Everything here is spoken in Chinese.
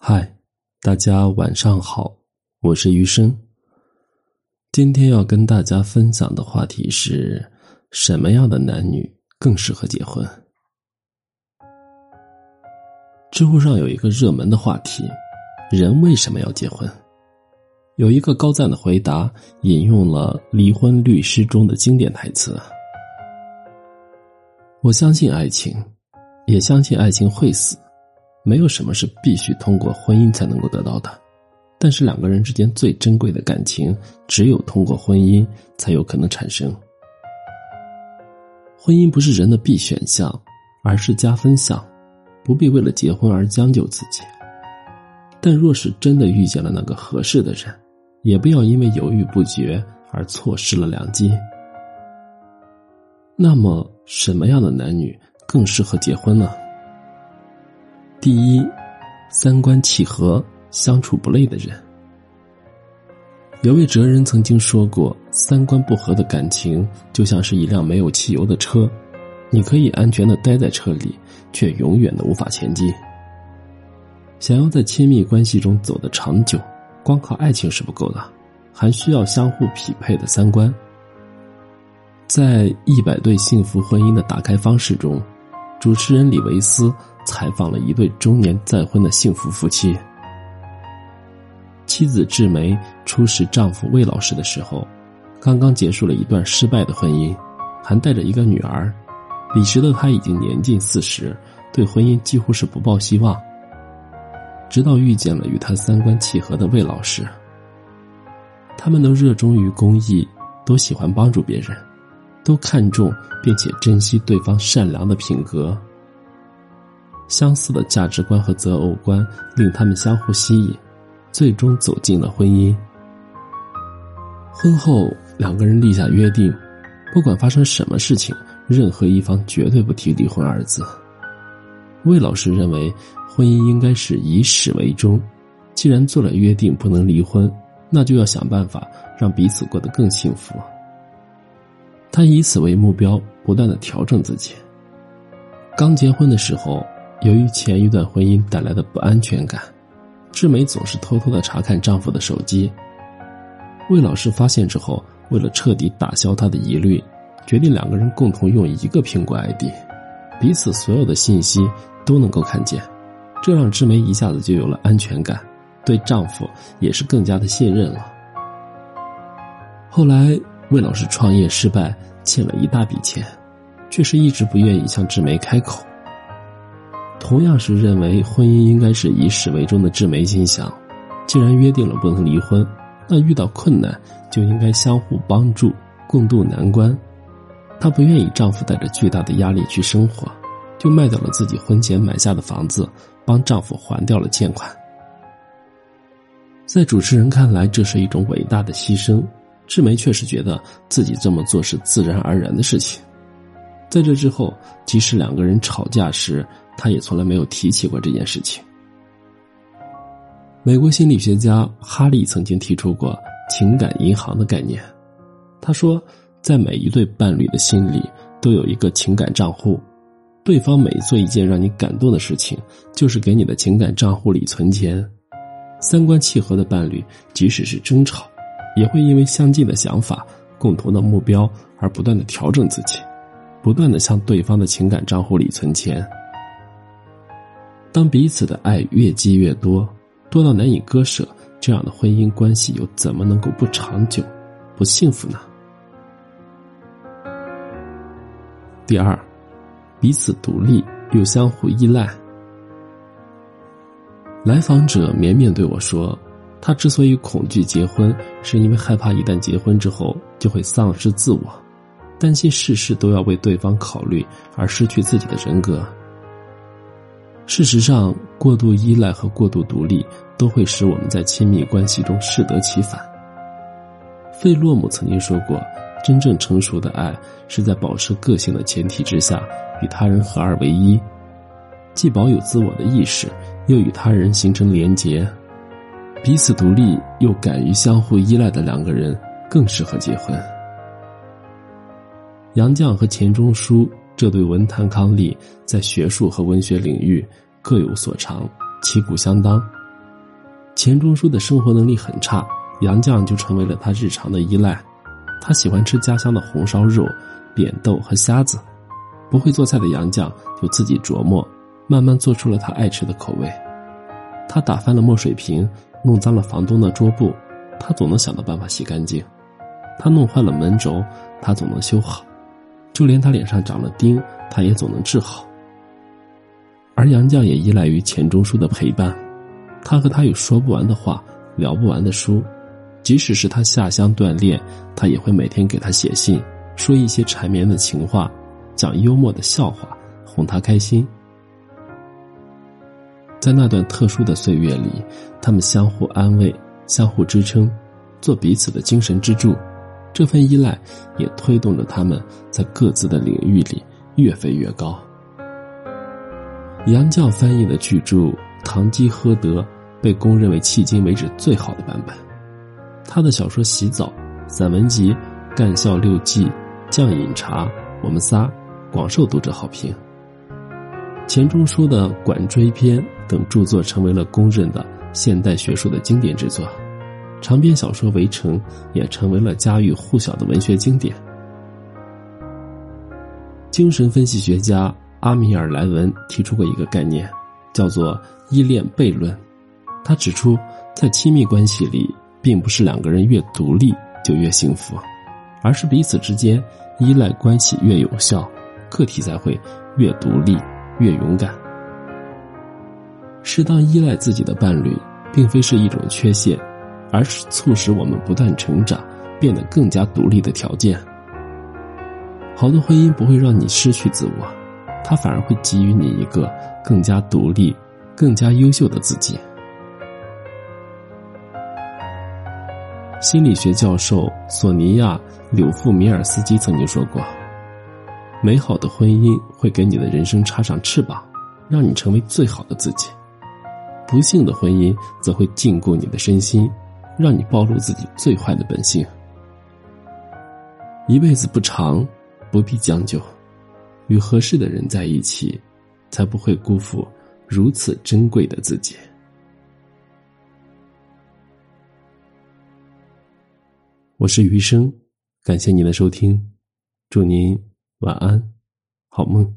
嗨，大家晚上好，我是余生。今天要跟大家分享的话题是什么样的男女更适合结婚？知乎上有一个热门的话题：人为什么要结婚？有一个高赞的回答，引用了《离婚律师》中的经典台词：“我相信爱情，也相信爱情会死。”没有什么是必须通过婚姻才能够得到的，但是两个人之间最珍贵的感情，只有通过婚姻才有可能产生。婚姻不是人的必选项，而是加分项，不必为了结婚而将就自己。但若是真的遇见了那个合适的人，也不要因为犹豫不决而错失了良机。那么，什么样的男女更适合结婚呢？第一，三观契合、相处不累的人。有位哲人曾经说过：“三观不合的感情，就像是一辆没有汽油的车，你可以安全的待在车里，却永远的无法前进。”想要在亲密关系中走得长久，光靠爱情是不够的，还需要相互匹配的三观。在《一百对幸福婚姻的打开方式》中，主持人李维斯。采访了一对中年再婚的幸福夫妻。妻子志梅初识丈夫魏老师的时候，刚刚结束了一段失败的婚姻，还带着一个女儿。彼时的她已经年近四十，对婚姻几乎是不抱希望。直到遇见了与她三观契合的魏老师，他们都热衷于公益，都喜欢帮助别人，都看重并且珍惜对方善良的品格。相似的价值观和择偶观令他们相互吸引，最终走进了婚姻。婚后，两个人立下约定，不管发生什么事情，任何一方绝对不提离婚二字。魏老师认为，婚姻应该是以始为终，既然做了约定不能离婚，那就要想办法让彼此过得更幸福。他以此为目标，不断的调整自己。刚结婚的时候。由于前一段婚姻带来的不安全感，志梅总是偷偷的查看丈夫的手机。魏老师发现之后，为了彻底打消他的疑虑，决定两个人共同用一个苹果 ID，彼此所有的信息都能够看见，这让志梅一下子就有了安全感，对丈夫也是更加的信任了。后来，魏老师创业失败，欠了一大笔钱，却是一直不愿意向志梅开口。同样是认为婚姻应该是以始为终的志梅心想，既然约定了不能离婚，那遇到困难就应该相互帮助，共度难关。她不愿意丈夫带着巨大的压力去生活，就卖掉了自己婚前买下的房子，帮丈夫还掉了欠款。在主持人看来，这是一种伟大的牺牲，志梅确实觉得自己这么做是自然而然的事情。在这之后，即使两个人吵架时，他也从来没有提起过这件事情。美国心理学家哈利曾经提出过“情感银行”的概念。他说，在每一对伴侣的心里都有一个情感账户，对方每做一件让你感动的事情，就是给你的情感账户里存钱。三观契合的伴侣，即使是争吵，也会因为相近的想法、共同的目标而不断的调整自己。不断的向对方的情感账户里存钱。当彼此的爱越积越多，多到难以割舍，这样的婚姻关系又怎么能够不长久、不幸福呢？第二，彼此独立又相互依赖。来访者绵绵对我说，他之所以恐惧结婚，是因为害怕一旦结婚之后就会丧失自我。担心事事都要为对方考虑而失去自己的人格。事实上，过度依赖和过度独立都会使我们在亲密关系中适得其反。费洛姆曾经说过：“真正成熟的爱是在保持个性的前提之下，与他人合二为一，既保有自我的意识，又与他人形成连结，彼此独立又敢于相互依赖的两个人更适合结婚。”杨绛和钱钟书这对文坛伉俪，在学术和文学领域各有所长，旗鼓相当，钱钟书的生活能力很差，杨绛就成为了他日常的依赖。他喜欢吃家乡的红烧肉、扁豆和虾子。不会做菜的杨绛就自己琢磨，慢慢做出了他爱吃的口味。他打翻了墨水瓶，弄脏了房东的桌布，他总能想到办法洗干净。他弄坏了门轴，他总能修好。就连他脸上长了钉，他也总能治好。而杨绛也依赖于钱钟书的陪伴，他和他有说不完的话，聊不完的书。即使是他下乡锻炼，他也会每天给他写信，说一些缠绵的情话，讲幽默的笑话，哄他开心。在那段特殊的岁月里，他们相互安慰，相互支撑，做彼此的精神支柱。这份依赖也推动着他们在各自的领域里越飞越高。杨绛翻译的巨著《堂吉诃德》被公认为迄今为止最好的版本。他的小说《洗澡》、散文集《干校六记》、《酱饮茶》、《我们仨》广受读者好评。钱钟书的《管锥篇》等著作成为了公认的现代学术的经典之作。长篇小说《围城》也成为了家喻户晓的文学经典。精神分析学家阿米尔·莱文提出过一个概念，叫做“依恋悖论”。他指出，在亲密关系里，并不是两个人越独立就越幸福，而是彼此之间依赖关系越有效，个体才会越独立越勇敢。适当依赖自己的伴侣，并非是一种缺陷。而是促使我们不断成长、变得更加独立的条件。好的婚姻不会让你失去自我，它反而会给予你一个更加独立、更加优秀的自己。心理学教授索尼娅·柳富米尔斯基曾经说过：“美好的婚姻会给你的人生插上翅膀，让你成为最好的自己；不幸的婚姻则会禁锢你的身心。”让你暴露自己最坏的本性。一辈子不长，不必将就，与合适的人在一起，才不会辜负如此珍贵的自己。我是余生，感谢您的收听，祝您晚安，好梦。